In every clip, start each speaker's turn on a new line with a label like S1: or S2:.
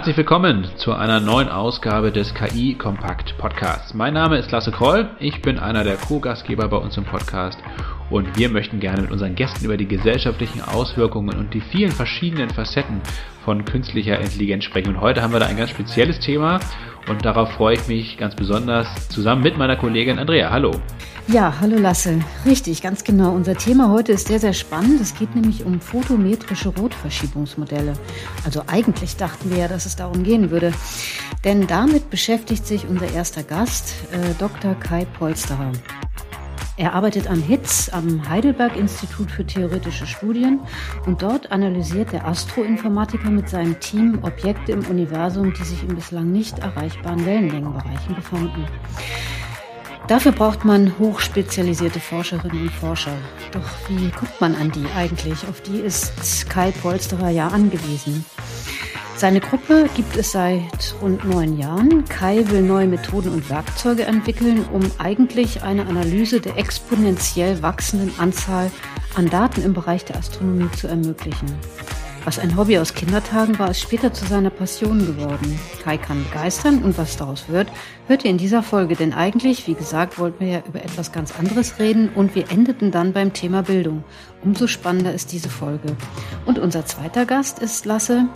S1: Herzlich willkommen zu einer neuen Ausgabe des KI Kompakt Podcasts. Mein Name ist Lasse Kroll, ich bin einer der Co-Gastgeber bei uns im Podcast und wir möchten gerne mit unseren Gästen über die gesellschaftlichen Auswirkungen und die vielen verschiedenen Facetten von künstlicher Intelligenz sprechen. Und heute haben wir da ein ganz spezielles Thema und darauf freue ich mich ganz besonders zusammen mit meiner Kollegin Andrea. Hallo.
S2: Ja, hallo Lasse. Richtig, ganz genau. Unser Thema heute ist sehr, sehr spannend. Es geht nämlich um photometrische Rotverschiebungsmodelle. Also eigentlich dachten wir ja, dass es darum gehen würde. Denn damit beschäftigt sich unser erster Gast, äh, Dr. Kai Polsterer. Er arbeitet am HITZ, am Heidelberg Institut für theoretische Studien und dort analysiert der Astroinformatiker mit seinem Team Objekte im Universum, die sich in bislang nicht erreichbaren Wellenlängenbereichen befanden. Dafür braucht man hochspezialisierte Forscherinnen und Forscher. Doch wie guckt man an die eigentlich? Auf die ist Kai Polsterer ja angewiesen. Seine Gruppe gibt es seit rund neun Jahren. Kai will neue Methoden und Werkzeuge entwickeln, um eigentlich eine Analyse der exponentiell wachsenden Anzahl an Daten im Bereich der Astronomie zu ermöglichen. Was ein Hobby aus Kindertagen war, ist später zu seiner Passion geworden. Kai kann begeistern und was daraus wird, hört ihr in dieser Folge. Denn eigentlich, wie gesagt, wollten wir ja über etwas ganz anderes reden und wir endeten dann beim Thema Bildung. Umso spannender ist diese Folge. Und unser zweiter Gast ist Lasse.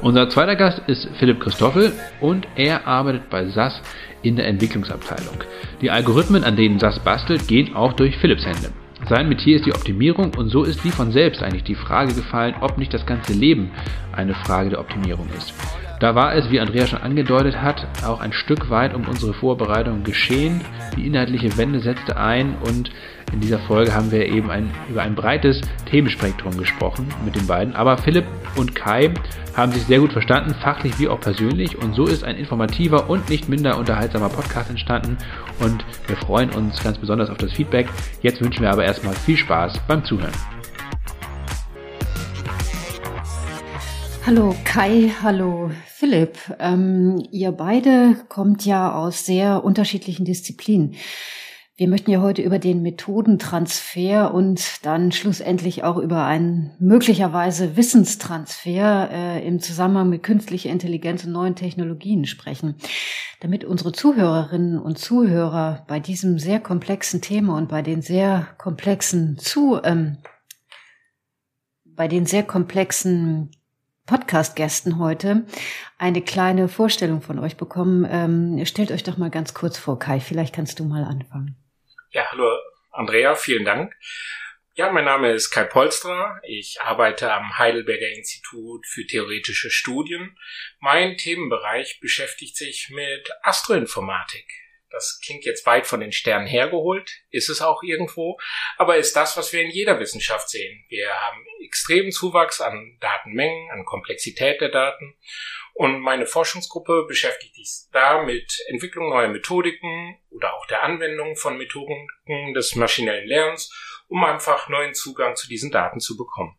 S1: Unser zweiter Gast ist Philipp Christoffel und er arbeitet bei SAS in der Entwicklungsabteilung. Die Algorithmen, an denen SAS bastelt, gehen auch durch Philipps Hände. Sein Metier ist die Optimierung und so ist wie von selbst eigentlich die Frage gefallen, ob nicht das ganze Leben eine Frage der Optimierung ist. Da war es, wie Andrea schon angedeutet hat, auch ein Stück weit um unsere Vorbereitung geschehen. Die inhaltliche Wende setzte ein und in dieser Folge haben wir eben ein, über ein breites Themenspektrum gesprochen mit den beiden. Aber Philipp und Kai haben sich sehr gut verstanden, fachlich wie auch persönlich. Und so ist ein informativer und nicht minder unterhaltsamer Podcast entstanden. Und wir freuen uns ganz besonders auf das Feedback. Jetzt wünschen wir aber erstmal viel Spaß beim Zuhören.
S2: Hallo Kai, hallo Philipp. Ähm, ihr beide kommt ja aus sehr unterschiedlichen Disziplinen. Wir möchten ja heute über den Methodentransfer und dann schlussendlich auch über einen möglicherweise Wissenstransfer äh, im Zusammenhang mit künstlicher Intelligenz und neuen Technologien sprechen. Damit unsere Zuhörerinnen und Zuhörer bei diesem sehr komplexen Thema und bei den sehr komplexen zu ähm, bei den sehr komplexen Podcast-Gästen heute eine kleine Vorstellung von euch bekommen. Ähm, stellt euch doch mal ganz kurz vor, Kai. Vielleicht kannst du mal anfangen.
S3: Ja, hallo Andrea, vielen Dank. Ja, mein Name ist Kai Polstra. Ich arbeite am Heidelberger Institut für theoretische Studien. Mein Themenbereich beschäftigt sich mit Astroinformatik. Das klingt jetzt weit von den Sternen hergeholt, ist es auch irgendwo, aber ist das, was wir in jeder Wissenschaft sehen. Wir haben extremen Zuwachs an Datenmengen, an Komplexität der Daten und meine Forschungsgruppe beschäftigt sich da mit Entwicklung neuer Methodiken oder auch der Anwendung von Methodiken des maschinellen Lernens, um einfach neuen Zugang zu diesen Daten zu bekommen.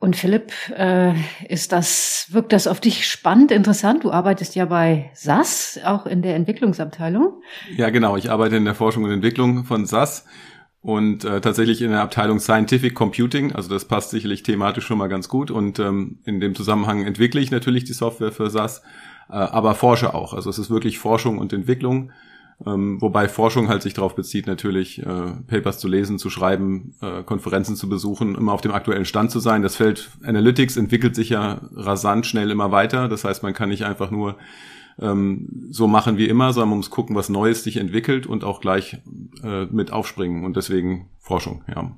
S2: Und Philipp, äh, ist das, wirkt das auf dich spannend, interessant? Du arbeitest ja bei SAS, auch in der Entwicklungsabteilung.
S4: Ja, genau. Ich arbeite in der Forschung und Entwicklung von SAS und äh, tatsächlich in der Abteilung Scientific Computing. Also das passt sicherlich thematisch schon mal ganz gut. Und ähm, in dem Zusammenhang entwickle ich natürlich die Software für SAS, äh, aber forsche auch. Also es ist wirklich Forschung und Entwicklung. Ähm, wobei Forschung halt sich darauf bezieht, natürlich äh, Papers zu lesen, zu schreiben, äh, Konferenzen zu besuchen, immer auf dem aktuellen Stand zu sein. Das Feld Analytics entwickelt sich ja rasant schnell immer weiter. Das heißt, man kann nicht einfach nur ähm, so machen wie immer, sondern man muss gucken, was Neues sich entwickelt und auch gleich äh, mit aufspringen. Und deswegen Forschung, ja.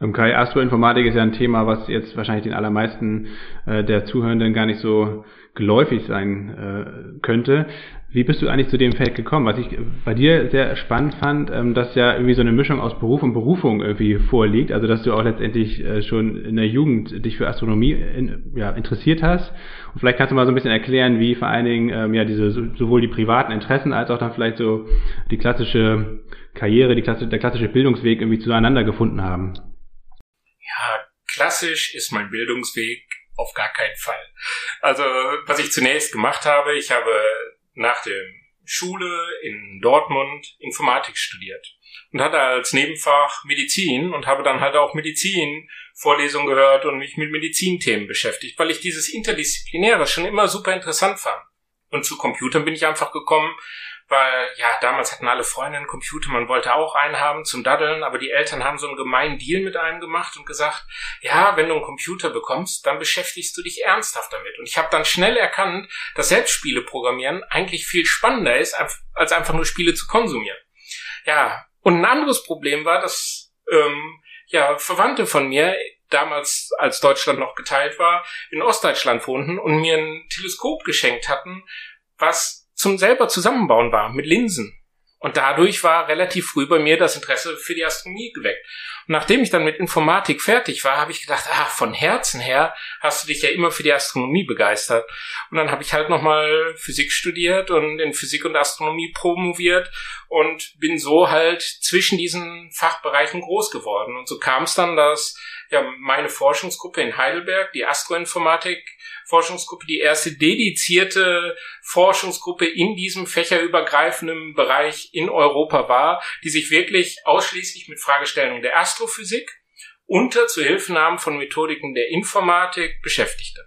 S1: Ähm, Kai, Astroinformatik ist ja ein Thema, was jetzt wahrscheinlich den allermeisten äh, der Zuhörenden gar nicht so geläufig sein äh, könnte. Wie bist du eigentlich zu dem Feld gekommen? Was ich bei dir sehr spannend fand, ähm, dass ja irgendwie so eine Mischung aus Beruf und Berufung irgendwie vorliegt. Also dass du auch letztendlich äh, schon in der Jugend dich für Astronomie in, ja, interessiert hast. Und vielleicht kannst du mal so ein bisschen erklären, wie vor allen Dingen ähm, ja diese sowohl die privaten Interessen als auch dann vielleicht so die klassische Karriere, die klassische, der klassische Bildungsweg irgendwie zueinander gefunden haben.
S3: Ja, klassisch ist mein Bildungsweg auf gar keinen Fall. Also, was ich zunächst gemacht habe, ich habe nach der Schule in Dortmund Informatik studiert und hatte als Nebenfach Medizin und habe dann halt auch Medizin Vorlesungen gehört und mich mit Medizinthemen beschäftigt, weil ich dieses Interdisziplinäre schon immer super interessant fand. Und zu Computern bin ich einfach gekommen, weil ja, damals hatten alle Freunde einen Computer, man wollte auch einen haben zum Daddeln, aber die Eltern haben so einen gemeinen Deal mit einem gemacht und gesagt, ja, wenn du einen Computer bekommst, dann beschäftigst du dich ernsthaft damit. Und ich habe dann schnell erkannt, dass Selbstspiele programmieren eigentlich viel spannender ist, als einfach nur Spiele zu konsumieren. Ja, und ein anderes Problem war, dass ähm, ja Verwandte von mir damals, als Deutschland noch geteilt war, in Ostdeutschland wohnten und mir ein Teleskop geschenkt hatten, was zum selber zusammenbauen war mit Linsen. Und dadurch war relativ früh bei mir das Interesse für die Astronomie geweckt. Und nachdem ich dann mit Informatik fertig war, habe ich gedacht, ah, von Herzen her hast du dich ja immer für die Astronomie begeistert. Und dann habe ich halt nochmal Physik studiert und in Physik und Astronomie promoviert und bin so halt zwischen diesen Fachbereichen groß geworden. Und so kam es dann, dass ja meine Forschungsgruppe in Heidelberg, die Astroinformatik, Forschungsgruppe die erste dedizierte Forschungsgruppe in diesem fächerübergreifenden Bereich in Europa war, die sich wirklich ausschließlich mit Fragestellungen der Astrophysik unter Zuhilfenahmen von Methodiken der Informatik beschäftigte.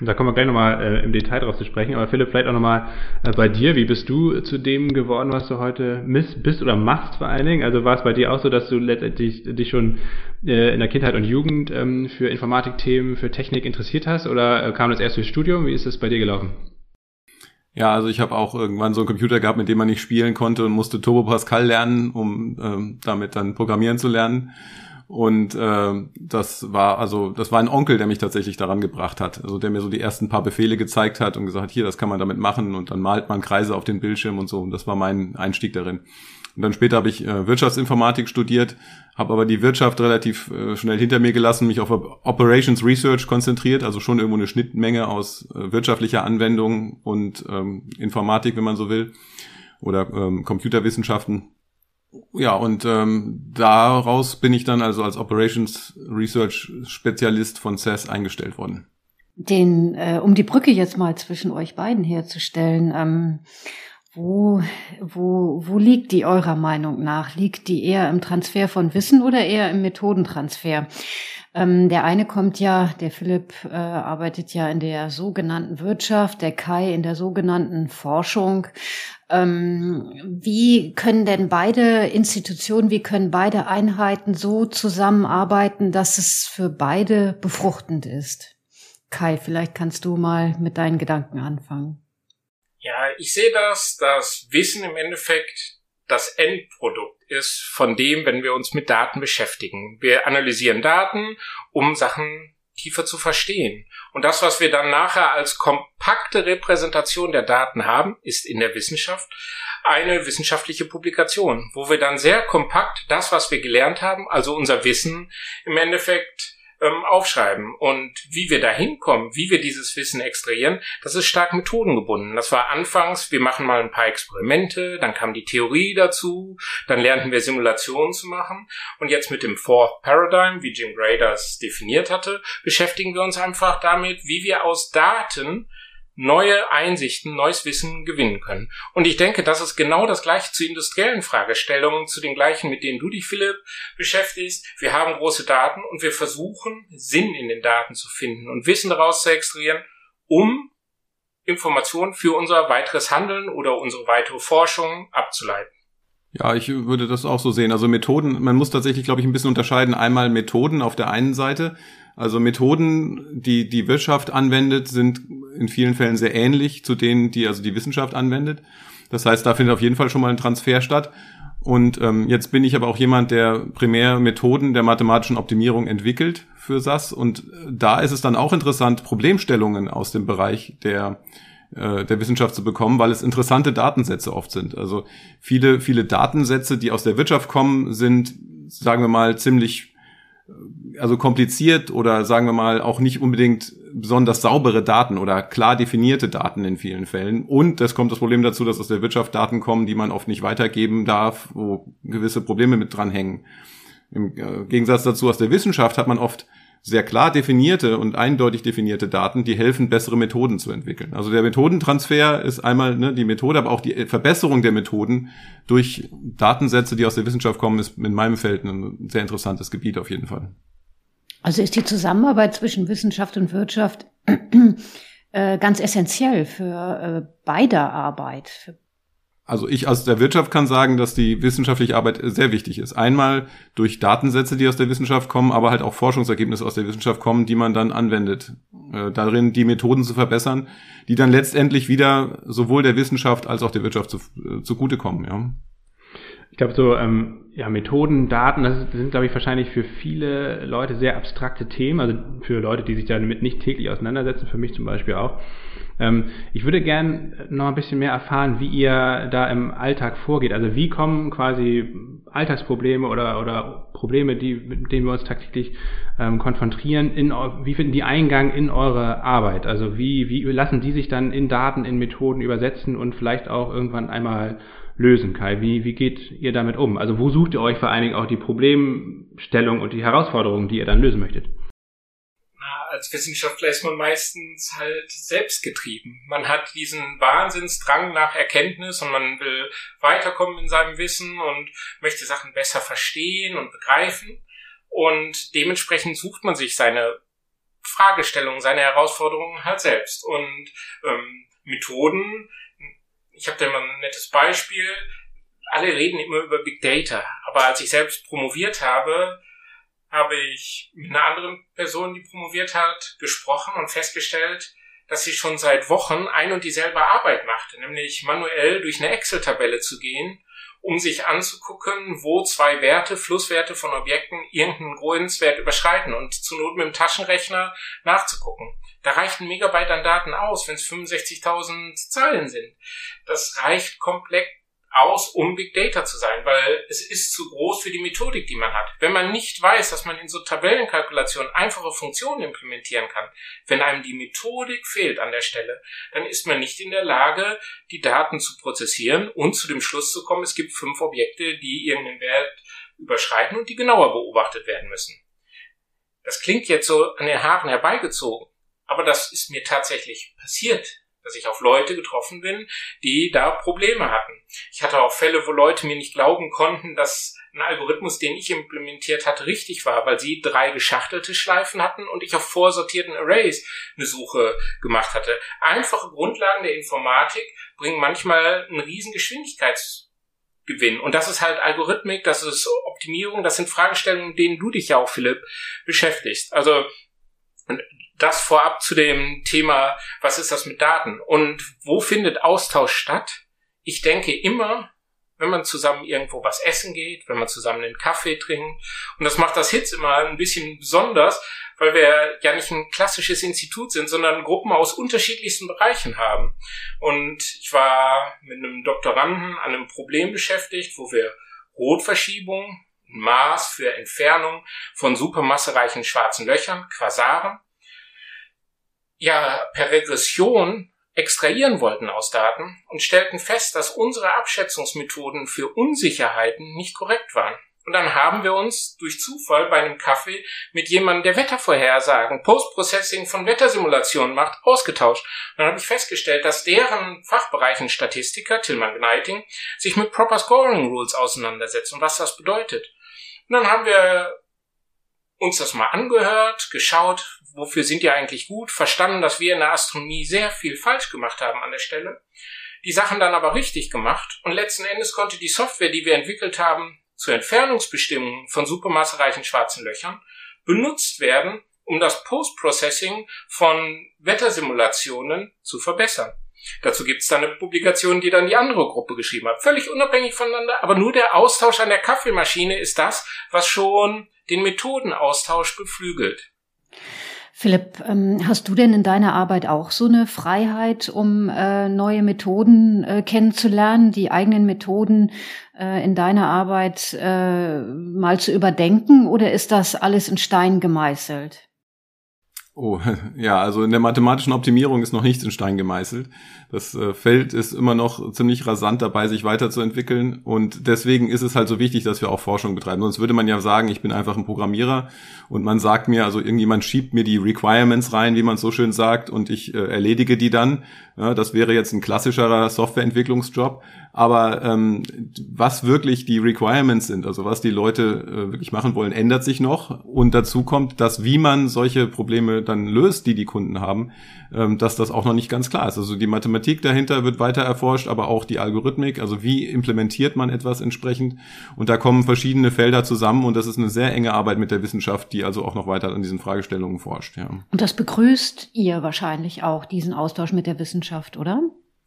S1: Da kommen wir gleich nochmal äh, im Detail drauf zu sprechen. Aber Philipp, vielleicht auch nochmal äh, bei dir. Wie bist du zu dem geworden, was du heute miss, bist oder machst vor allen Dingen? Also war es bei dir auch so, dass du letztendlich dich schon äh, in der Kindheit und Jugend ähm, für Informatikthemen, für Technik interessiert hast? Oder äh, kam das erst durchs Studium? Wie ist das bei dir gelaufen?
S4: Ja, also ich habe auch irgendwann so einen Computer gehabt, mit dem man nicht spielen konnte und musste Turbo Pascal lernen, um ähm, damit dann programmieren zu lernen. Und äh, das war also das war ein Onkel, der mich tatsächlich daran gebracht hat, also der mir so die ersten paar Befehle gezeigt hat und gesagt hat, hier, das kann man damit machen und dann malt man Kreise auf den Bildschirm und so. Und das war mein Einstieg darin. Und dann später habe ich äh, Wirtschaftsinformatik studiert, habe aber die Wirtschaft relativ äh, schnell hinter mir gelassen, mich auf Operations Research konzentriert, also schon irgendwo eine Schnittmenge aus äh, wirtschaftlicher Anwendung und ähm, Informatik, wenn man so will, oder ähm, Computerwissenschaften ja, und ähm, daraus bin ich dann also als Operations Research Spezialist von CES eingestellt worden.
S2: Den, äh, um die Brücke jetzt mal zwischen euch beiden herzustellen, ähm, wo, wo, wo liegt die eurer Meinung nach? Liegt die eher im Transfer von Wissen oder eher im Methodentransfer? Ähm, der eine kommt ja, der Philipp äh, arbeitet ja in der sogenannten Wirtschaft, der Kai in der sogenannten Forschung. Ähm, wie können denn beide Institutionen, wie können beide Einheiten so zusammenarbeiten, dass es für beide befruchtend ist? Kai, vielleicht kannst du mal mit deinen Gedanken anfangen.
S3: Ja, ich sehe das, dass Wissen im Endeffekt das Endprodukt ist von dem, wenn wir uns mit Daten beschäftigen. Wir analysieren Daten, um Sachen tiefer zu verstehen. Und das, was wir dann nachher als kompakte Repräsentation der Daten haben, ist in der Wissenschaft eine wissenschaftliche Publikation, wo wir dann sehr kompakt das, was wir gelernt haben, also unser Wissen im Endeffekt ähm, aufschreiben. Und wie wir da hinkommen, wie wir dieses Wissen extrahieren, das ist stark methodengebunden. Das war anfangs, wir machen mal ein paar Experimente, dann kam die Theorie dazu, dann lernten wir Simulationen zu machen. Und jetzt mit dem Fourth Paradigm, wie Jim Gray das definiert hatte, beschäftigen wir uns einfach damit, wie wir aus Daten neue Einsichten, neues Wissen gewinnen können. Und ich denke, das ist genau das gleiche zu industriellen Fragestellungen, zu den gleichen, mit denen du dich, Philipp, beschäftigst. Wir haben große Daten und wir versuchen, Sinn in den Daten zu finden und Wissen daraus zu extrahieren, um Informationen für unser weiteres Handeln oder unsere weitere Forschung abzuleiten.
S4: Ja, ich würde das auch so sehen. Also Methoden, man muss tatsächlich, glaube ich, ein bisschen unterscheiden. Einmal Methoden auf der einen Seite, also Methoden, die die Wirtschaft anwendet, sind in vielen Fällen sehr ähnlich zu denen, die also die Wissenschaft anwendet. Das heißt, da findet auf jeden Fall schon mal ein Transfer statt. Und ähm, jetzt bin ich aber auch jemand, der primär Methoden der mathematischen Optimierung entwickelt für SAS. Und da ist es dann auch interessant, Problemstellungen aus dem Bereich der äh, der Wissenschaft zu bekommen, weil es interessante Datensätze oft sind. Also viele, viele Datensätze, die aus der Wirtschaft kommen, sind, sagen wir mal, ziemlich also kompliziert oder sagen wir mal auch nicht unbedingt besonders saubere Daten oder klar definierte Daten in vielen Fällen. Und es kommt das Problem dazu, dass aus der Wirtschaft Daten kommen, die man oft nicht weitergeben darf, wo gewisse Probleme mit dranhängen. Im äh, Gegensatz dazu aus der Wissenschaft hat man oft sehr klar definierte und eindeutig definierte Daten, die helfen, bessere Methoden zu entwickeln. Also der Methodentransfer ist einmal ne, die Methode, aber auch die Verbesserung der Methoden durch Datensätze, die aus der Wissenschaft kommen, ist in meinem Feld ein sehr interessantes Gebiet auf jeden Fall.
S2: Also ist die Zusammenarbeit zwischen Wissenschaft und Wirtschaft äh, ganz essentiell für äh, beider Arbeit, für
S4: also ich aus der Wirtschaft kann sagen, dass die wissenschaftliche Arbeit sehr wichtig ist. Einmal durch Datensätze, die aus der Wissenschaft kommen, aber halt auch Forschungsergebnisse aus der Wissenschaft kommen, die man dann anwendet. Äh, darin die Methoden zu verbessern, die dann letztendlich wieder sowohl der Wissenschaft als auch der Wirtschaft zu, äh, zugutekommen. Ja.
S1: Ich glaube, so ähm, ja, Methoden, Daten, das sind, glaube ich, wahrscheinlich für viele Leute sehr abstrakte Themen, also für Leute, die sich damit nicht täglich auseinandersetzen, für mich zum Beispiel auch. Ähm, ich würde gern noch ein bisschen mehr erfahren, wie ihr da im Alltag vorgeht. Also wie kommen quasi Alltagsprobleme oder, oder Probleme, die, mit denen wir uns tagtäglich ähm, konfrontieren, in, wie finden die Eingang in eure Arbeit? Also wie, wie lassen die sich dann in Daten, in Methoden übersetzen und vielleicht auch irgendwann einmal lösen, Kai? Wie, wie geht ihr damit um? Also wo sucht ihr euch vor allen Dingen auch die Problemstellung und die Herausforderungen, die ihr dann lösen möchtet?
S3: Als Wissenschaftler ist man meistens halt selbstgetrieben. Man hat diesen Wahnsinnsdrang nach Erkenntnis und man will weiterkommen in seinem Wissen und möchte Sachen besser verstehen und begreifen. Und dementsprechend sucht man sich seine Fragestellungen, seine Herausforderungen halt selbst. Und ähm, Methoden, ich habe da mal ein nettes Beispiel. Alle reden immer über Big Data, aber als ich selbst promoviert habe, habe ich mit einer anderen Person, die promoviert hat, gesprochen und festgestellt, dass sie schon seit Wochen ein und dieselbe Arbeit machte, nämlich manuell durch eine Excel-Tabelle zu gehen, um sich anzugucken, wo zwei Werte, Flusswerte von Objekten irgendeinen Größenwert überschreiten und zu Not mit dem Taschenrechner nachzugucken. Da reicht ein Megabyte an Daten aus, wenn es 65.000 Zahlen sind. Das reicht komplett aus, um Big Data zu sein, weil es ist zu groß für die Methodik, die man hat. Wenn man nicht weiß, dass man in so Tabellenkalkulationen einfache Funktionen implementieren kann, wenn einem die Methodik fehlt an der Stelle, dann ist man nicht in der Lage, die Daten zu prozessieren und zu dem Schluss zu kommen, es gibt fünf Objekte, die irgendeinen Wert überschreiten und die genauer beobachtet werden müssen. Das klingt jetzt so an den Haaren herbeigezogen, aber das ist mir tatsächlich passiert dass ich auf Leute getroffen bin, die da Probleme hatten. Ich hatte auch Fälle, wo Leute mir nicht glauben konnten, dass ein Algorithmus, den ich implementiert hatte, richtig war, weil sie drei geschachtelte Schleifen hatten und ich auf vorsortierten Arrays eine Suche gemacht hatte. Einfache Grundlagen der Informatik bringen manchmal einen riesen Geschwindigkeitsgewinn. Und das ist halt Algorithmik, das ist Optimierung, das sind Fragestellungen, denen du dich ja auch, Philipp, beschäftigst. Also das vorab zu dem Thema, was ist das mit Daten und wo findet Austausch statt? Ich denke immer, wenn man zusammen irgendwo was essen geht, wenn man zusammen einen Kaffee trinkt. Und das macht das Hitz immer ein bisschen besonders, weil wir ja nicht ein klassisches Institut sind, sondern Gruppen aus unterschiedlichsten Bereichen haben. Und ich war mit einem Doktoranden an einem Problem beschäftigt, wo wir Rotverschiebung, Maß für Entfernung von supermassereichen schwarzen Löchern, Quasaren, ja per Regression extrahieren wollten aus Daten und stellten fest, dass unsere Abschätzungsmethoden für Unsicherheiten nicht korrekt waren. Und dann haben wir uns durch Zufall bei einem Kaffee mit jemandem, der Wettervorhersagen, Postprocessing von Wettersimulationen macht, ausgetauscht. Und dann habe ich festgestellt, dass deren Fachbereichen Statistiker, Tillmann Gneiting, sich mit Proper Scoring Rules auseinandersetzen und was das bedeutet. Und dann haben wir uns das mal angehört, geschaut, wofür sind die eigentlich gut, verstanden, dass wir in der Astronomie sehr viel falsch gemacht haben an der Stelle, die Sachen dann aber richtig gemacht und letzten Endes konnte die Software, die wir entwickelt haben, zur Entfernungsbestimmung von supermassereichen schwarzen Löchern benutzt werden, um das Post-Processing von Wettersimulationen zu verbessern. Dazu gibt es dann eine Publikation, die dann die andere Gruppe geschrieben hat. Völlig unabhängig voneinander, aber nur der Austausch an der Kaffeemaschine ist das, was schon den Methodenaustausch beflügelt.
S2: Philipp, ähm, hast du denn in deiner Arbeit auch so eine Freiheit, um äh, neue Methoden äh, kennenzulernen, die eigenen Methoden äh, in deiner Arbeit mal zu überdenken oder ist das alles in Stein gemeißelt?
S4: Oh, ja, also in der mathematischen Optimierung ist noch nichts in Stein gemeißelt. Das äh, Feld ist immer noch ziemlich rasant dabei, sich weiterzuentwickeln. Und deswegen ist es halt so wichtig, dass wir auch Forschung betreiben. Sonst würde man ja sagen, ich bin einfach ein Programmierer und man sagt mir, also irgendjemand schiebt mir die Requirements rein, wie man so schön sagt, und ich äh, erledige die dann. Ja, das wäre jetzt ein klassischerer Softwareentwicklungsjob. Aber ähm, was wirklich die Requirements sind, also was die Leute äh, wirklich machen wollen, ändert sich noch. Und dazu kommt, dass wie man solche Probleme dann löst, die die Kunden haben, ähm, dass das auch noch nicht ganz klar ist. Also die Mathematik dahinter wird weiter erforscht, aber auch die Algorithmik, also wie implementiert man etwas entsprechend. Und da kommen verschiedene Felder zusammen und das ist eine sehr enge Arbeit mit der Wissenschaft, die also auch noch weiter an diesen Fragestellungen forscht. Ja.
S2: Und das begrüßt ihr wahrscheinlich auch, diesen Austausch mit der Wissenschaft, oder?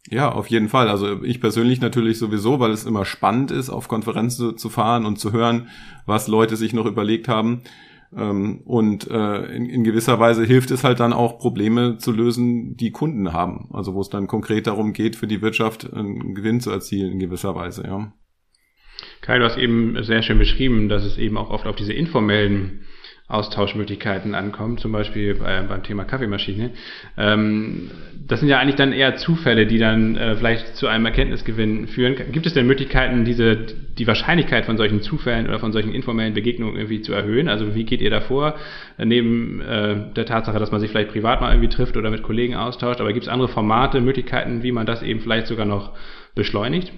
S4: Ja, auf jeden Fall. Also ich persönlich natürlich sowieso, weil es immer spannend ist, auf Konferenzen zu fahren und zu hören, was Leute sich noch überlegt haben. Ähm, und äh, in, gewisser Weise hilft es halt dann auch, Probleme zu lösen, die Kunden haben. Also wo es dann konkret darum geht, für die Wirtschaft einen Gewinn zu erzielen in gewisser Weise, ja.
S1: Kai, du hast eben sehr schön beschrieben, dass es eben auch oft auf diese informellen Austauschmöglichkeiten ankommt, zum Beispiel bei, beim Thema Kaffeemaschine. Ähm, das sind ja eigentlich dann eher Zufälle, die dann äh, vielleicht zu einem Erkenntnisgewinn führen. Gibt es denn Möglichkeiten, diese die Wahrscheinlichkeit von solchen Zufällen oder von solchen informellen Begegnungen irgendwie zu erhöhen? Also wie geht ihr da? Äh, neben äh, der Tatsache, dass man sich vielleicht privat mal irgendwie trifft oder mit Kollegen austauscht, aber gibt es andere Formate, Möglichkeiten, wie man das eben vielleicht sogar noch beschleunigt?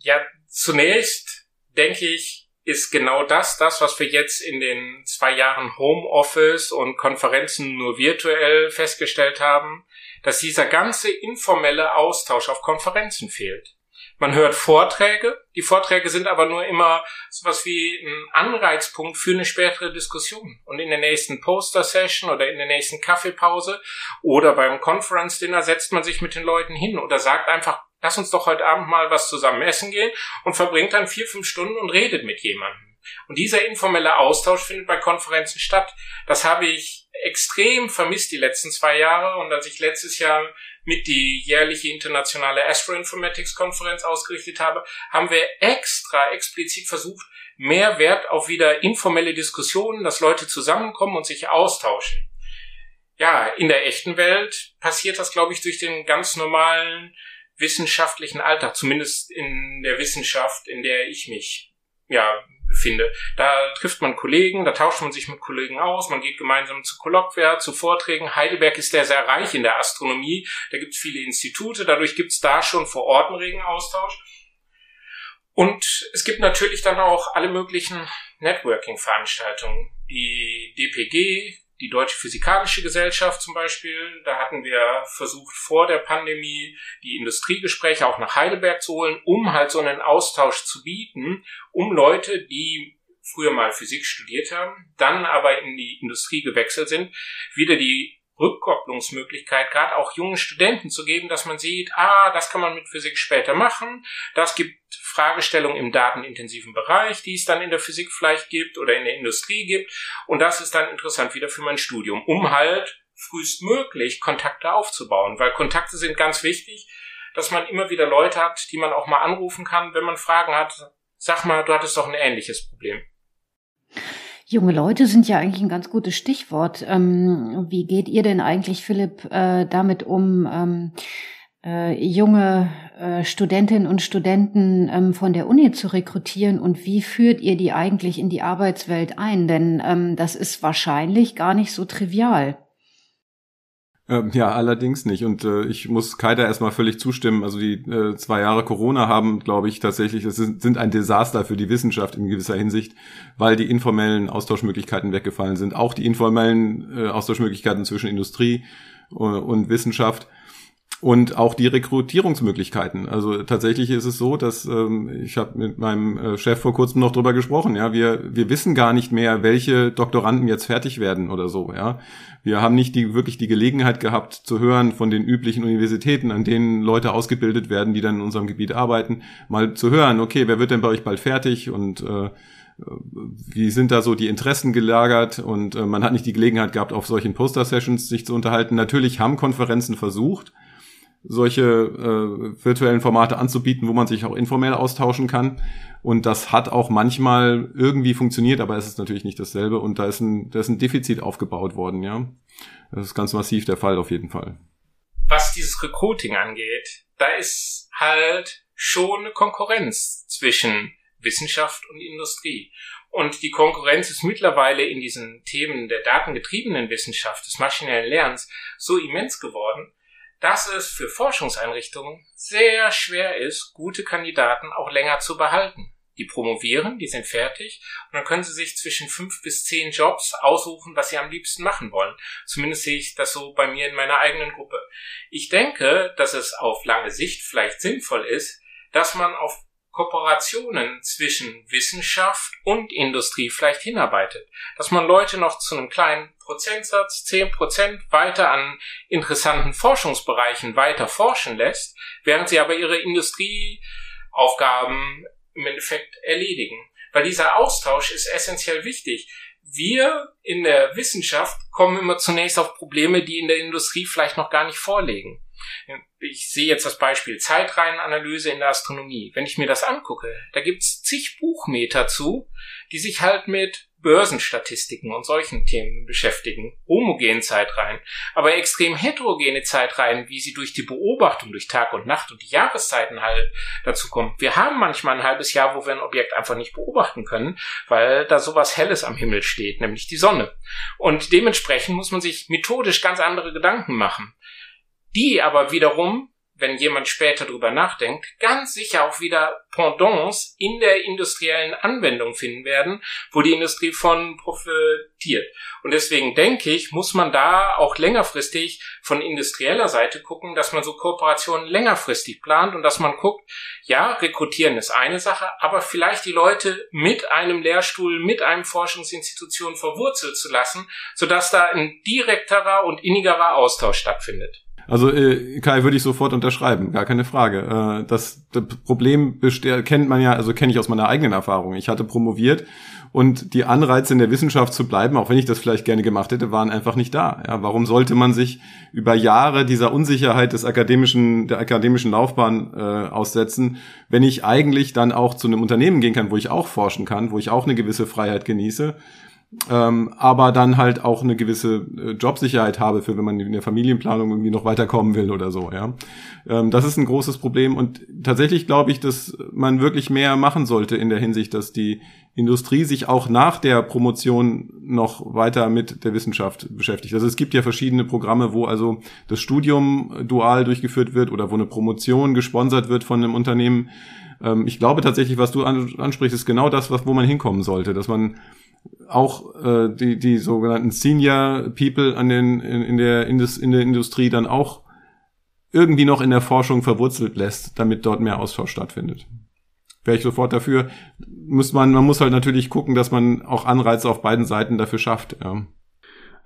S3: Ja, zunächst denke ich, ist genau das, das, was wir jetzt in den zwei Jahren Homeoffice und Konferenzen nur virtuell festgestellt haben, dass dieser ganze informelle Austausch auf Konferenzen fehlt. Man hört Vorträge, die Vorträge sind aber nur immer sowas wie ein Anreizpunkt für eine spätere Diskussion. Und in der nächsten Poster-Session oder in der nächsten Kaffeepause oder beim Conference-Dinner setzt man sich mit den Leuten hin oder sagt einfach, lass uns doch heute Abend mal was zusammen essen gehen und verbringt dann vier, fünf Stunden und redet mit jemandem. Und dieser informelle Austausch findet bei Konferenzen statt. Das habe ich extrem vermisst die letzten zwei Jahre. Und als ich letztes Jahr mit die jährliche internationale Astroinformatics Konferenz ausgerichtet habe, haben wir extra explizit versucht, mehr Wert auf wieder informelle Diskussionen, dass Leute zusammenkommen und sich austauschen. Ja, in der echten Welt passiert das, glaube ich, durch den ganz normalen wissenschaftlichen Alltag, zumindest in der Wissenschaft, in der ich mich ja befinde. Da trifft man Kollegen, da tauscht man sich mit Kollegen aus, man geht gemeinsam zu Kolloquia, zu Vorträgen. Heidelberg ist der sehr reich in der Astronomie, da gibt es viele Institute, dadurch gibt es da schon vor Ort einen regen Austausch. Und es gibt natürlich dann auch alle möglichen Networking-Veranstaltungen. Die DPG, die Deutsche Physikalische Gesellschaft zum Beispiel, da hatten wir versucht vor der Pandemie die Industriegespräche auch nach Heidelberg zu holen, um halt so einen Austausch zu bieten, um Leute, die früher mal Physik studiert haben, dann aber in die Industrie gewechselt sind, wieder die Rückkopplungsmöglichkeit gerade auch jungen Studenten zu geben, dass man sieht, ah, das kann man mit Physik später machen, das gibt Fragestellungen im datenintensiven Bereich, die es dann in der Physik vielleicht gibt oder in der Industrie gibt und das ist dann interessant wieder für mein Studium, um halt frühestmöglich Kontakte aufzubauen, weil Kontakte sind ganz wichtig, dass man immer wieder Leute hat, die man auch mal anrufen kann, wenn man Fragen hat. Sag mal, du hattest doch ein ähnliches Problem.
S2: Junge Leute sind ja eigentlich ein ganz gutes Stichwort. Ähm, wie geht ihr denn eigentlich, Philipp, äh, damit um, ähm, äh, junge äh, Studentinnen und Studenten ähm, von der Uni zu rekrutieren und wie führt ihr die eigentlich in die Arbeitswelt ein? Denn ähm, das ist wahrscheinlich gar nicht so trivial.
S4: Ähm, ja, allerdings nicht. Und äh, ich muss Kai da erstmal völlig zustimmen. Also die äh, zwei Jahre Corona haben, glaube ich, tatsächlich, es sind, sind ein Desaster für die Wissenschaft in gewisser Hinsicht, weil die informellen Austauschmöglichkeiten weggefallen sind. Auch die informellen äh, Austauschmöglichkeiten zwischen Industrie äh, und Wissenschaft und auch die Rekrutierungsmöglichkeiten. Also tatsächlich ist es so, dass ähm, ich habe mit meinem äh, Chef vor kurzem noch drüber gesprochen. Ja, wir wir wissen gar nicht mehr, welche Doktoranden jetzt fertig werden oder so. Ja, wir haben nicht die wirklich die Gelegenheit gehabt zu hören von den üblichen Universitäten, an denen Leute ausgebildet werden, die dann in unserem Gebiet arbeiten, mal zu hören. Okay, wer wird denn bei euch bald fertig und äh, wie sind da so die Interessen gelagert und äh, man hat nicht die Gelegenheit gehabt, auf solchen Poster-Sessions sich zu unterhalten. Natürlich haben Konferenzen versucht, solche äh, virtuellen Formate anzubieten, wo man sich auch informell austauschen kann. Und das hat auch manchmal irgendwie funktioniert, aber es ist natürlich nicht dasselbe. Und da ist ein, da ist ein Defizit aufgebaut worden, ja. Das ist ganz massiv der Fall auf jeden Fall.
S3: Was dieses Recruiting angeht, da ist halt schon eine Konkurrenz zwischen Wissenschaft und Industrie. Und die Konkurrenz ist mittlerweile in diesen Themen der datengetriebenen Wissenschaft, des maschinellen Lernens, so immens geworden, dass es für Forschungseinrichtungen sehr schwer ist, gute Kandidaten auch länger zu behalten. Die promovieren, die sind fertig und dann können sie sich zwischen fünf bis zehn Jobs aussuchen, was sie am liebsten machen wollen. Zumindest sehe ich das so bei mir in meiner eigenen Gruppe. Ich denke, dass es auf lange Sicht vielleicht sinnvoll ist, dass man auf Kooperationen zwischen Wissenschaft und Industrie vielleicht hinarbeitet. Dass man Leute noch zu einem kleinen Prozentsatz, zehn Prozent weiter an interessanten Forschungsbereichen weiter forschen lässt, während sie aber ihre Industrieaufgaben im Endeffekt erledigen. Weil dieser Austausch ist essentiell wichtig. Wir in der Wissenschaft kommen immer zunächst auf Probleme, die in der Industrie vielleicht noch gar nicht vorliegen ich sehe jetzt das Beispiel Zeitreihenanalyse in der Astronomie. Wenn ich mir das angucke, da gibt's zig Buchmeter zu, die sich halt mit Börsenstatistiken und solchen Themen beschäftigen. Homogene Zeitreihen, aber extrem heterogene Zeitreihen, wie sie durch die Beobachtung durch Tag und Nacht und die Jahreszeiten halt dazu kommen. Wir haben manchmal ein halbes Jahr, wo wir ein Objekt einfach nicht beobachten können, weil da sowas Helles am Himmel steht, nämlich die Sonne. Und dementsprechend muss man sich methodisch ganz andere Gedanken machen die aber wiederum, wenn jemand später drüber nachdenkt, ganz sicher auch wieder Pendants in der industriellen Anwendung finden werden, wo die Industrie von profitiert. Und deswegen denke ich, muss man da auch längerfristig von industrieller Seite gucken, dass man so Kooperationen längerfristig plant und dass man guckt, ja, rekrutieren ist eine Sache, aber vielleicht die Leute mit einem Lehrstuhl, mit einem Forschungsinstitution verwurzelt zu lassen, sodass da ein direkterer und innigerer Austausch stattfindet.
S4: Also äh, Kai würde ich sofort unterschreiben, gar keine Frage. Äh, das, das Problem kennt man ja, also kenne ich aus meiner eigenen Erfahrung. Ich hatte promoviert und die Anreize in der Wissenschaft zu bleiben, auch wenn ich das vielleicht gerne gemacht hätte, waren einfach nicht da. Ja, warum sollte man sich über Jahre dieser Unsicherheit des akademischen, der akademischen Laufbahn äh, aussetzen, wenn ich eigentlich dann auch zu einem Unternehmen gehen kann, wo ich auch forschen kann, wo ich auch eine gewisse Freiheit genieße? Ähm, aber dann halt auch eine gewisse äh, Jobsicherheit habe, für wenn man in der Familienplanung irgendwie noch weiterkommen will oder so, ja. Ähm, das ist ein großes Problem und tatsächlich glaube ich, dass man wirklich mehr machen sollte in der Hinsicht, dass die Industrie sich auch nach der Promotion noch weiter mit der Wissenschaft beschäftigt. Also es gibt ja verschiedene Programme, wo also das Studium dual durchgeführt wird oder wo eine Promotion gesponsert wird von einem Unternehmen. Ähm, ich glaube tatsächlich, was du ansprichst, ist genau das, wo man hinkommen sollte, dass man auch äh, die, die sogenannten Senior People an den, in, in, der Indus, in der Industrie dann auch irgendwie noch in der Forschung verwurzelt lässt, damit dort mehr Austausch stattfindet. Wäre ich sofort dafür. Muss man, man muss halt natürlich gucken, dass man auch Anreize auf beiden Seiten dafür schafft. Ja.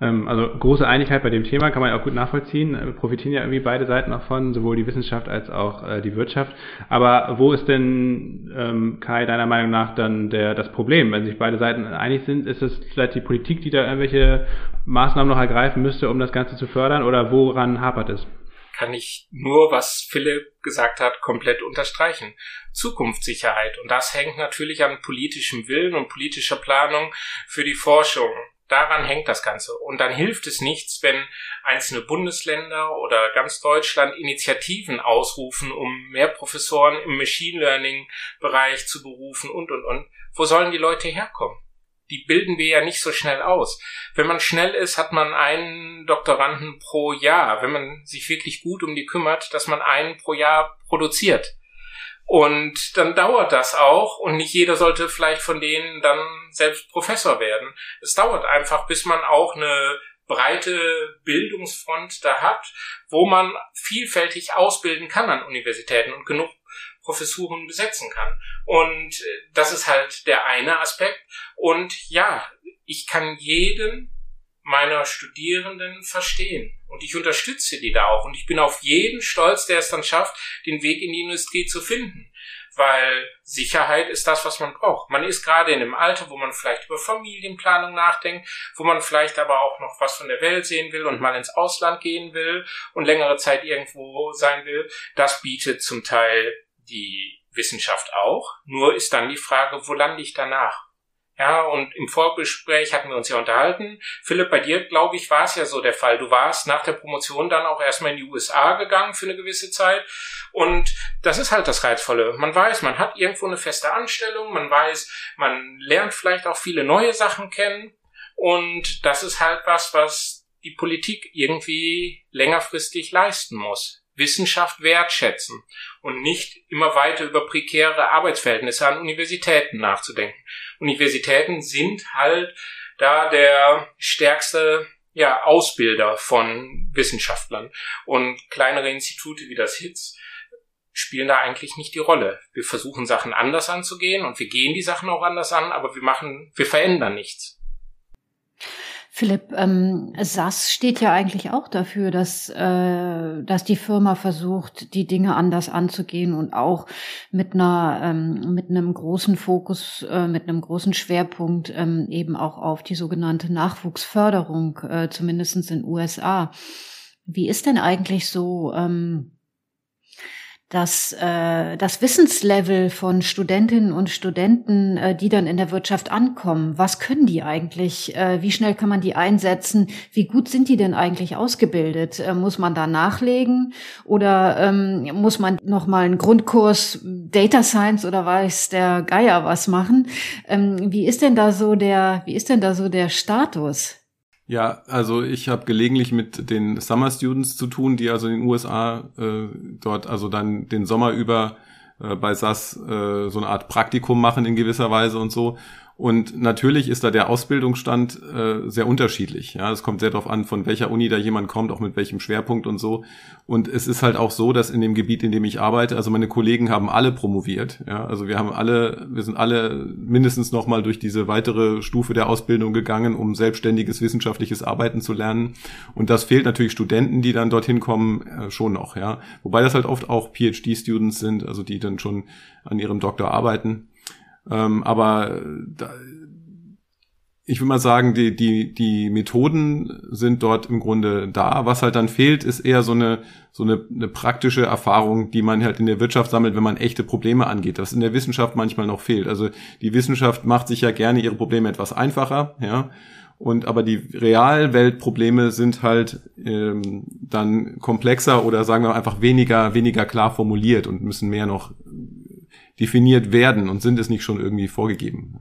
S1: Ähm, also große Einigkeit bei dem Thema kann man ja auch gut nachvollziehen. Wir profitieren ja irgendwie beide Seiten davon, sowohl die Wissenschaft als auch äh, die Wirtschaft. Aber wo ist denn, ähm, Kai, deiner Meinung nach dann der, das Problem? Wenn sich beide Seiten einig sind, ist es vielleicht die Politik, die da irgendwelche Maßnahmen noch ergreifen müsste, um das Ganze zu fördern? Oder woran hapert es?
S3: kann ich nur, was Philipp gesagt hat, komplett unterstreichen. Zukunftssicherheit. Und das hängt natürlich an politischem Willen und politischer Planung für die Forschung daran hängt das Ganze. Und dann hilft es nichts, wenn einzelne Bundesländer oder ganz Deutschland Initiativen ausrufen, um mehr Professoren im Machine Learning Bereich zu berufen und, und, und. Wo sollen die Leute herkommen? Die bilden wir ja nicht so schnell aus. Wenn man schnell ist, hat man einen Doktoranden pro Jahr. Wenn man sich wirklich gut um die kümmert, dass man einen pro Jahr produziert. Und dann dauert das auch und nicht jeder sollte vielleicht von denen dann selbst Professor werden. Es dauert einfach, bis man auch eine breite Bildungsfront da hat, wo man vielfältig ausbilden kann an Universitäten und genug Professuren besetzen kann. Und das ist halt der eine Aspekt. Und ja, ich kann jeden meiner Studierenden verstehen. Und ich unterstütze die da auch. Und ich bin auf jeden stolz, der es dann schafft, den Weg in die Industrie zu finden. Weil Sicherheit ist das, was man braucht. Man ist gerade in einem Alter, wo man vielleicht über Familienplanung nachdenkt, wo man vielleicht aber auch noch was von der Welt sehen will und mal ins Ausland gehen will und längere Zeit irgendwo sein will. Das bietet zum Teil die Wissenschaft auch. Nur ist dann die Frage, wo lande ich danach? Ja, und im Vorgespräch hatten wir uns ja unterhalten. Philipp, bei dir, glaube ich, war es ja so der Fall. Du warst nach der Promotion dann auch erstmal in die USA gegangen für eine gewisse Zeit. Und das ist halt das Reizvolle. Man weiß, man hat irgendwo eine feste Anstellung, man weiß, man lernt vielleicht auch viele neue Sachen kennen. Und das ist halt was, was die Politik irgendwie längerfristig leisten muss. Wissenschaft wertschätzen und nicht immer weiter über prekäre Arbeitsverhältnisse an Universitäten nachzudenken. Universitäten sind halt da der stärkste ja, Ausbilder von Wissenschaftlern und kleinere Institute wie das HITZ spielen da eigentlich nicht die Rolle. Wir versuchen Sachen anders anzugehen und wir gehen die Sachen auch anders an, aber wir machen, wir verändern nichts.
S2: Philipp, ähm, SAS steht ja eigentlich auch dafür, dass, äh, dass die Firma versucht, die Dinge anders anzugehen und auch mit einer ähm, mit einem großen Fokus, äh, mit einem großen Schwerpunkt ähm, eben auch auf die sogenannte Nachwuchsförderung, äh, zumindestens in USA. Wie ist denn eigentlich so ähm, dass äh, das Wissenslevel von Studentinnen und Studenten, äh, die dann in der Wirtschaft ankommen, was können die eigentlich? Äh, wie schnell kann man die einsetzen? Wie gut sind die denn eigentlich ausgebildet? Äh, muss man da nachlegen oder ähm, muss man noch mal einen Grundkurs Data Science oder weiß der Geier was machen? Ähm, wie ist denn da so der Wie ist denn da so der Status?
S4: Ja, also ich habe gelegentlich mit den Summer Students zu tun, die also in den USA äh, dort also dann den Sommer über äh, bei SAS äh, so eine Art Praktikum machen in gewisser Weise und so. Und natürlich ist da der Ausbildungsstand äh, sehr unterschiedlich. Ja, es kommt sehr darauf an, von welcher Uni da jemand kommt, auch mit welchem Schwerpunkt und so. Und es ist halt auch so, dass in dem Gebiet, in dem ich arbeite, also meine Kollegen haben alle promoviert. Ja, also wir haben alle, wir sind alle mindestens noch mal durch diese weitere Stufe der Ausbildung gegangen, um selbstständiges wissenschaftliches Arbeiten zu lernen. Und das fehlt natürlich Studenten, die dann dorthin kommen, äh, schon noch. Ja, wobei das halt oft auch PhD-Students sind, also die dann schon an ihrem Doktor arbeiten. Ähm, aber da, ich will mal sagen, die, die, die Methoden sind dort im Grunde da. Was halt dann fehlt, ist eher so eine, so eine, eine praktische Erfahrung, die man halt in der Wirtschaft sammelt, wenn man echte Probleme angeht. Was in der Wissenschaft manchmal noch fehlt. Also die Wissenschaft macht sich ja gerne ihre Probleme etwas einfacher, ja. Und aber die Realweltprobleme sind halt ähm, dann komplexer oder sagen wir einfach weniger, weniger klar formuliert und müssen mehr noch definiert werden und sind es nicht schon irgendwie vorgegeben.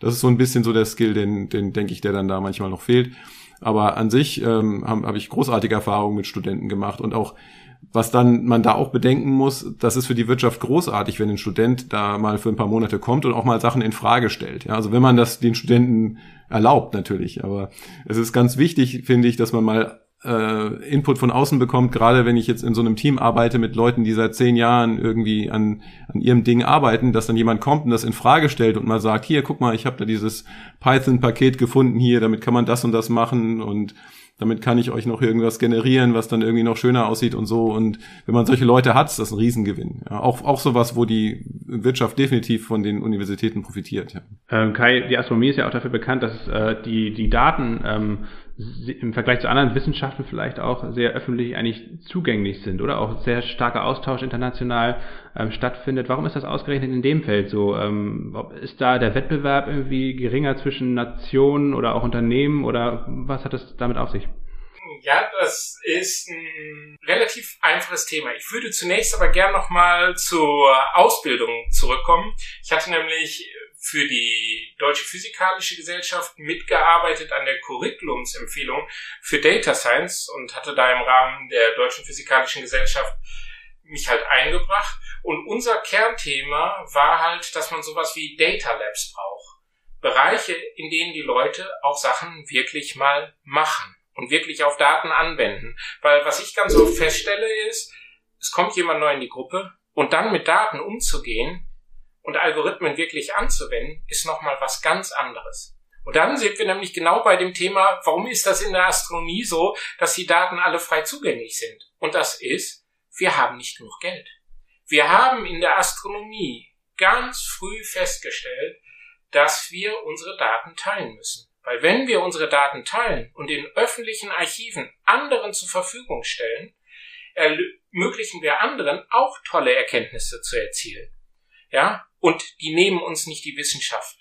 S4: Das ist so ein bisschen so der Skill, den, den denke ich, der dann da manchmal noch fehlt. Aber an sich ähm, habe hab ich großartige Erfahrungen mit Studenten gemacht und auch was dann man da auch bedenken muss, das ist für die Wirtschaft großartig, wenn ein Student da mal für ein paar Monate kommt und auch mal Sachen in Frage stellt. Ja, also wenn man das den Studenten erlaubt natürlich, aber es ist ganz wichtig, finde ich, dass man mal äh, Input von außen bekommt, gerade wenn ich jetzt in so einem Team arbeite mit Leuten, die seit zehn Jahren irgendwie an, an ihrem Ding arbeiten, dass dann jemand kommt und das in Frage stellt und mal sagt, hier, guck mal, ich habe da dieses Python-Paket gefunden hier, damit kann man das und das machen und damit kann ich euch noch irgendwas generieren, was dann irgendwie noch schöner aussieht und so. Und wenn man solche Leute hat, ist das ein Riesengewinn. Ja, auch, auch sowas, wo die Wirtschaft definitiv von den Universitäten profitiert. Ja.
S1: Ähm, Kai, die Astronomie ist ja auch dafür bekannt, dass äh, die, die Daten ähm, im Vergleich zu anderen Wissenschaften vielleicht auch sehr öffentlich eigentlich zugänglich sind oder auch sehr starker Austausch international ähm, stattfindet. Warum ist das ausgerechnet in dem Feld so? Ähm, ist da der Wettbewerb irgendwie geringer zwischen Nationen oder auch Unternehmen oder was hat das damit auf sich?
S3: Ja, das ist ein relativ einfaches Thema. Ich würde zunächst aber gern nochmal zur Ausbildung zurückkommen. Ich hatte nämlich für die Deutsche Physikalische Gesellschaft mitgearbeitet an der Curriculumsempfehlung für Data Science und hatte da im Rahmen der Deutschen Physikalischen Gesellschaft mich halt eingebracht. Und unser Kernthema war halt, dass man sowas wie Data Labs braucht. Bereiche, in denen die Leute auch Sachen wirklich mal machen und wirklich auf Daten anwenden. Weil was ich ganz oft feststelle ist, es kommt jemand neu in die Gruppe und dann mit Daten umzugehen, und Algorithmen wirklich anzuwenden, ist nochmal was ganz anderes. Und dann sind wir nämlich genau bei dem Thema, warum ist das in der Astronomie so, dass die Daten alle frei zugänglich sind? Und das ist, wir haben nicht genug Geld. Wir haben in der Astronomie ganz früh festgestellt, dass wir unsere Daten teilen müssen. Weil wenn wir unsere Daten teilen und in öffentlichen Archiven anderen zur Verfügung stellen, ermöglichen wir anderen auch tolle Erkenntnisse zu erzielen. Ja, und die nehmen uns nicht die Wissenschaft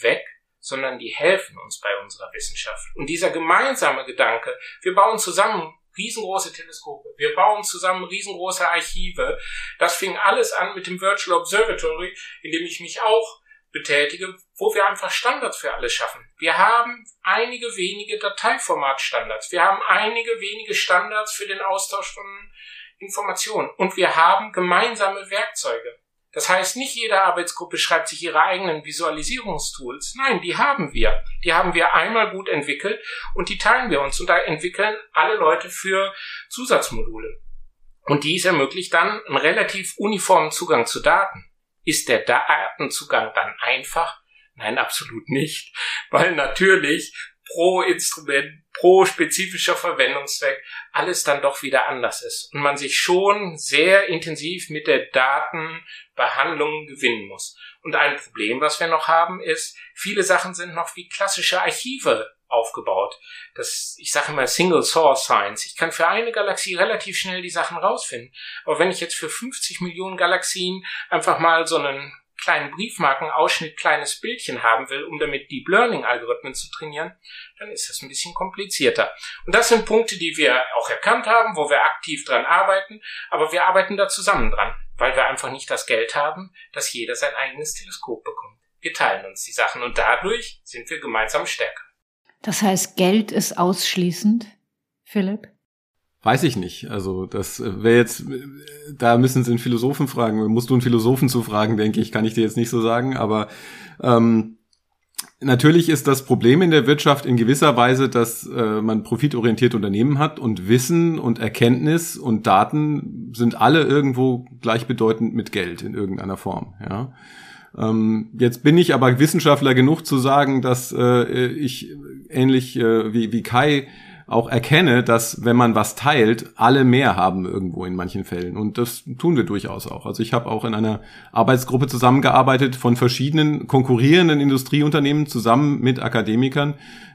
S3: weg, sondern die helfen uns bei unserer Wissenschaft. Und dieser gemeinsame Gedanke, wir bauen zusammen riesengroße Teleskope, wir bauen zusammen riesengroße Archive, das fing alles an mit dem Virtual Observatory, in dem ich mich auch betätige, wo wir einfach Standards für alles schaffen. Wir haben einige wenige Dateiformatstandards. Wir haben einige wenige Standards für den Austausch von Informationen. Und wir haben gemeinsame Werkzeuge. Das heißt, nicht jede Arbeitsgruppe schreibt sich ihre eigenen Visualisierungstools. Nein, die haben wir. Die haben wir einmal gut entwickelt und die teilen wir uns. Und da entwickeln alle Leute für Zusatzmodule. Und dies ermöglicht dann einen relativ uniformen Zugang zu Daten. Ist der Datenzugang dann einfach? Nein, absolut nicht, weil natürlich pro Instrument, pro spezifischer Verwendungszweck alles dann doch wieder anders ist und man sich schon sehr intensiv mit der Datenbehandlung gewinnen muss. Und ein Problem, was wir noch haben, ist, viele Sachen sind noch wie klassische Archive aufgebaut. Das, ich sage immer Single Source Science. Ich kann für eine Galaxie relativ schnell die Sachen rausfinden. Aber wenn ich jetzt für 50 Millionen Galaxien einfach mal so einen kleinen Briefmarkenausschnitt, kleines Bildchen haben will, um damit Deep Learning Algorithmen zu trainieren, dann ist das ein bisschen komplizierter. Und das sind Punkte, die wir auch erkannt haben, wo wir aktiv dran arbeiten, aber wir arbeiten da zusammen dran, weil wir einfach nicht das Geld haben, dass jeder sein eigenes Teleskop bekommt. Wir teilen uns die Sachen und dadurch sind wir gemeinsam stärker.
S2: Das heißt, Geld ist ausschließend, Philipp?
S4: Weiß ich nicht. Also das wäre jetzt, da müssen Sie einen Philosophen fragen. Musst du einen Philosophen zu fragen, denke ich, kann ich dir jetzt nicht so sagen. Aber ähm, natürlich ist das Problem in der Wirtschaft in gewisser Weise, dass äh, man profitorientierte Unternehmen hat und Wissen und Erkenntnis und Daten sind alle irgendwo gleichbedeutend mit Geld in irgendeiner Form. Ja. Ähm, jetzt bin ich aber Wissenschaftler genug zu sagen, dass äh, ich ähnlich äh, wie, wie Kai auch erkenne, dass wenn man was teilt, alle mehr haben irgendwo in manchen Fällen. Und das tun wir durchaus auch. Also ich habe auch in einer Arbeitsgruppe zusammengearbeitet von verschiedenen konkurrierenden Industrieunternehmen zusammen mit Akademikern,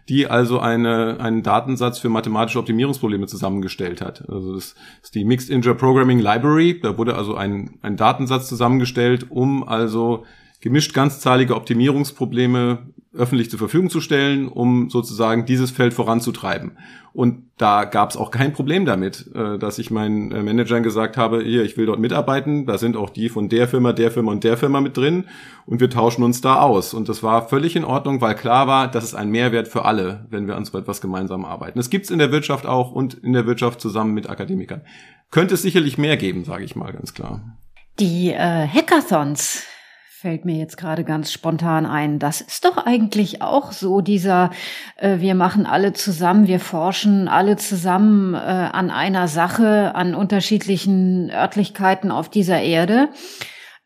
S4: die also eine, einen Datensatz für mathematische Optimierungsprobleme zusammengestellt hat. Also das ist die Mixed Integer Programming Library. Da wurde also ein, ein Datensatz zusammengestellt, um also gemischt ganzzahlige Optimierungsprobleme öffentlich zur Verfügung zu stellen, um sozusagen dieses Feld voranzutreiben. Und da gab es auch kein Problem damit, äh, dass ich meinen äh, Managern gesagt habe, hier, ich will dort mitarbeiten, da sind auch die von der Firma, der Firma und der Firma mit drin und wir tauschen uns da aus. Und das war völlig in Ordnung, weil klar war, das ist ein Mehrwert für alle, wenn wir an so etwas gemeinsam arbeiten. Das gibt's in der Wirtschaft auch und in der Wirtschaft zusammen mit Akademikern. Könnte es sicherlich mehr geben, sage ich mal ganz klar.
S2: Die äh, Hackathons, fällt mir jetzt gerade ganz spontan ein. Das ist doch eigentlich auch so, dieser, äh, wir machen alle zusammen, wir forschen alle zusammen äh, an einer Sache, an unterschiedlichen Örtlichkeiten auf dieser Erde.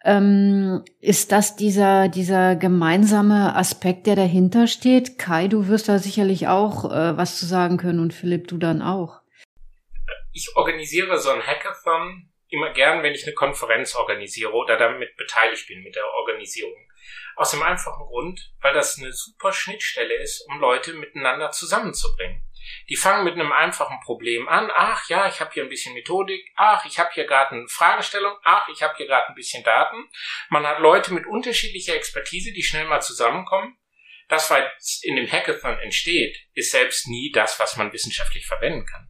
S2: Ähm, ist das dieser, dieser gemeinsame Aspekt, der dahinter steht? Kai, du wirst da sicherlich auch äh, was zu sagen können und Philipp, du dann auch.
S3: Ich organisiere so ein Hackathon immer gern, wenn ich eine Konferenz organisiere oder damit beteiligt bin mit der Organisierung. Aus dem einfachen Grund, weil das eine super Schnittstelle ist, um Leute miteinander zusammenzubringen. Die fangen mit einem einfachen Problem an. Ach ja, ich habe hier ein bisschen Methodik. Ach, ich habe hier gerade eine Fragestellung. Ach, ich habe hier gerade ein bisschen Daten. Man hat Leute mit unterschiedlicher Expertise, die schnell mal zusammenkommen. Das, was in dem Hackathon entsteht, ist selbst nie das, was man wissenschaftlich verwenden kann.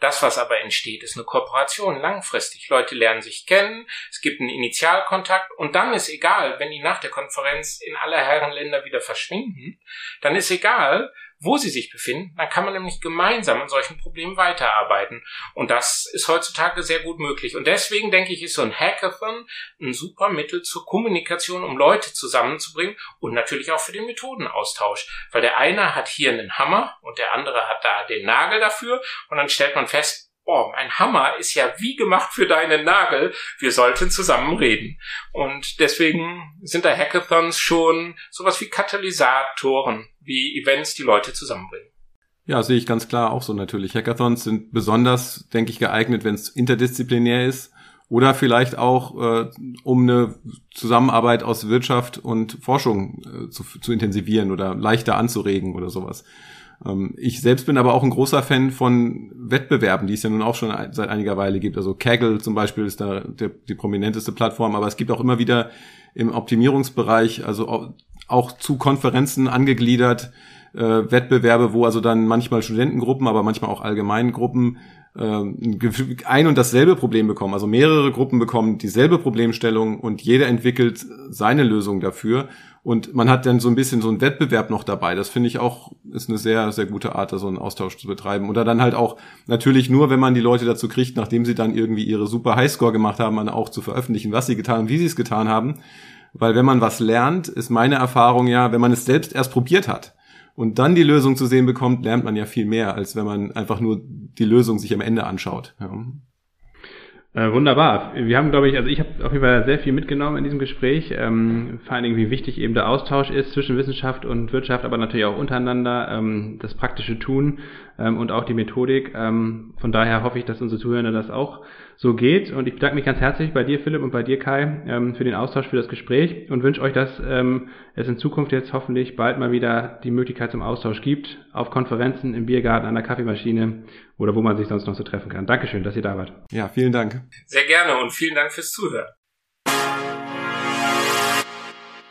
S3: Das, was aber entsteht, ist eine Kooperation langfristig. Leute lernen sich kennen, es gibt einen Initialkontakt und dann ist egal, wenn die nach der Konferenz in aller Herren Länder wieder verschwinden, dann ist egal, wo sie sich befinden, dann kann man nämlich gemeinsam an solchen Problemen weiterarbeiten. Und das ist heutzutage sehr gut möglich. Und deswegen denke ich, ist so ein Hackathon ein super Mittel zur Kommunikation, um Leute zusammenzubringen und natürlich auch für den Methodenaustausch. Weil der eine hat hier einen Hammer und der andere hat da den Nagel dafür und dann stellt man fest, oh, ein Hammer ist ja wie gemacht für deinen Nagel. Wir sollten zusammen reden. Und deswegen sind da Hackathons schon sowas wie Katalysatoren, wie Events, die Leute zusammenbringen.
S4: Ja, sehe ich ganz klar auch so natürlich. Hackathons sind besonders, denke ich, geeignet, wenn es interdisziplinär ist oder vielleicht auch, äh, um eine Zusammenarbeit aus Wirtschaft und Forschung äh, zu, zu intensivieren oder leichter anzuregen oder sowas. Ähm, ich selbst bin aber auch ein großer Fan von Wettbewerben, die es ja nun auch schon seit einiger Weile gibt. Also Kaggle zum Beispiel ist da der, die prominenteste Plattform, aber es gibt auch immer wieder im Optimierungsbereich, also auch zu Konferenzen angegliedert, äh, Wettbewerbe, wo also dann manchmal Studentengruppen, aber manchmal auch allgemeinen Gruppen ähm, ein und dasselbe Problem bekommen. Also mehrere Gruppen bekommen dieselbe Problemstellung und jeder entwickelt seine Lösung dafür. Und man hat dann so ein bisschen so einen Wettbewerb noch dabei. Das finde ich auch, ist eine sehr, sehr gute Art, da so einen Austausch zu betreiben. Oder dann halt auch natürlich nur, wenn man die Leute dazu kriegt, nachdem sie dann irgendwie ihre super Highscore gemacht haben, dann auch zu veröffentlichen, was sie getan und wie sie es getan haben. Weil wenn man was lernt, ist meine Erfahrung ja, wenn man es selbst erst probiert hat, und dann die Lösung zu sehen bekommt, lernt man ja viel mehr, als wenn man einfach nur die Lösung sich am Ende anschaut. Ja.
S5: Äh, wunderbar. Wir haben, glaube ich, also ich habe auf jeden Fall sehr viel mitgenommen in diesem Gespräch. Ähm, vor allen Dingen, wie wichtig eben der Austausch ist zwischen Wissenschaft und Wirtschaft, aber natürlich auch untereinander, ähm, das praktische Tun ähm, und auch die Methodik. Ähm, von daher hoffe ich, dass unsere Zuhörer das auch so geht. Und ich bedanke mich ganz herzlich bei dir, Philipp, und bei dir, Kai, ähm, für den Austausch, für das Gespräch und wünsche euch, dass ähm, es in Zukunft jetzt hoffentlich bald mal wieder die Möglichkeit zum Austausch gibt, auf Konferenzen, im Biergarten, an der Kaffeemaschine oder wo man sich sonst noch so treffen kann. Dankeschön, dass ihr da wart.
S4: Ja, vielen Dank.
S3: Sehr gerne und vielen Dank fürs Zuhören.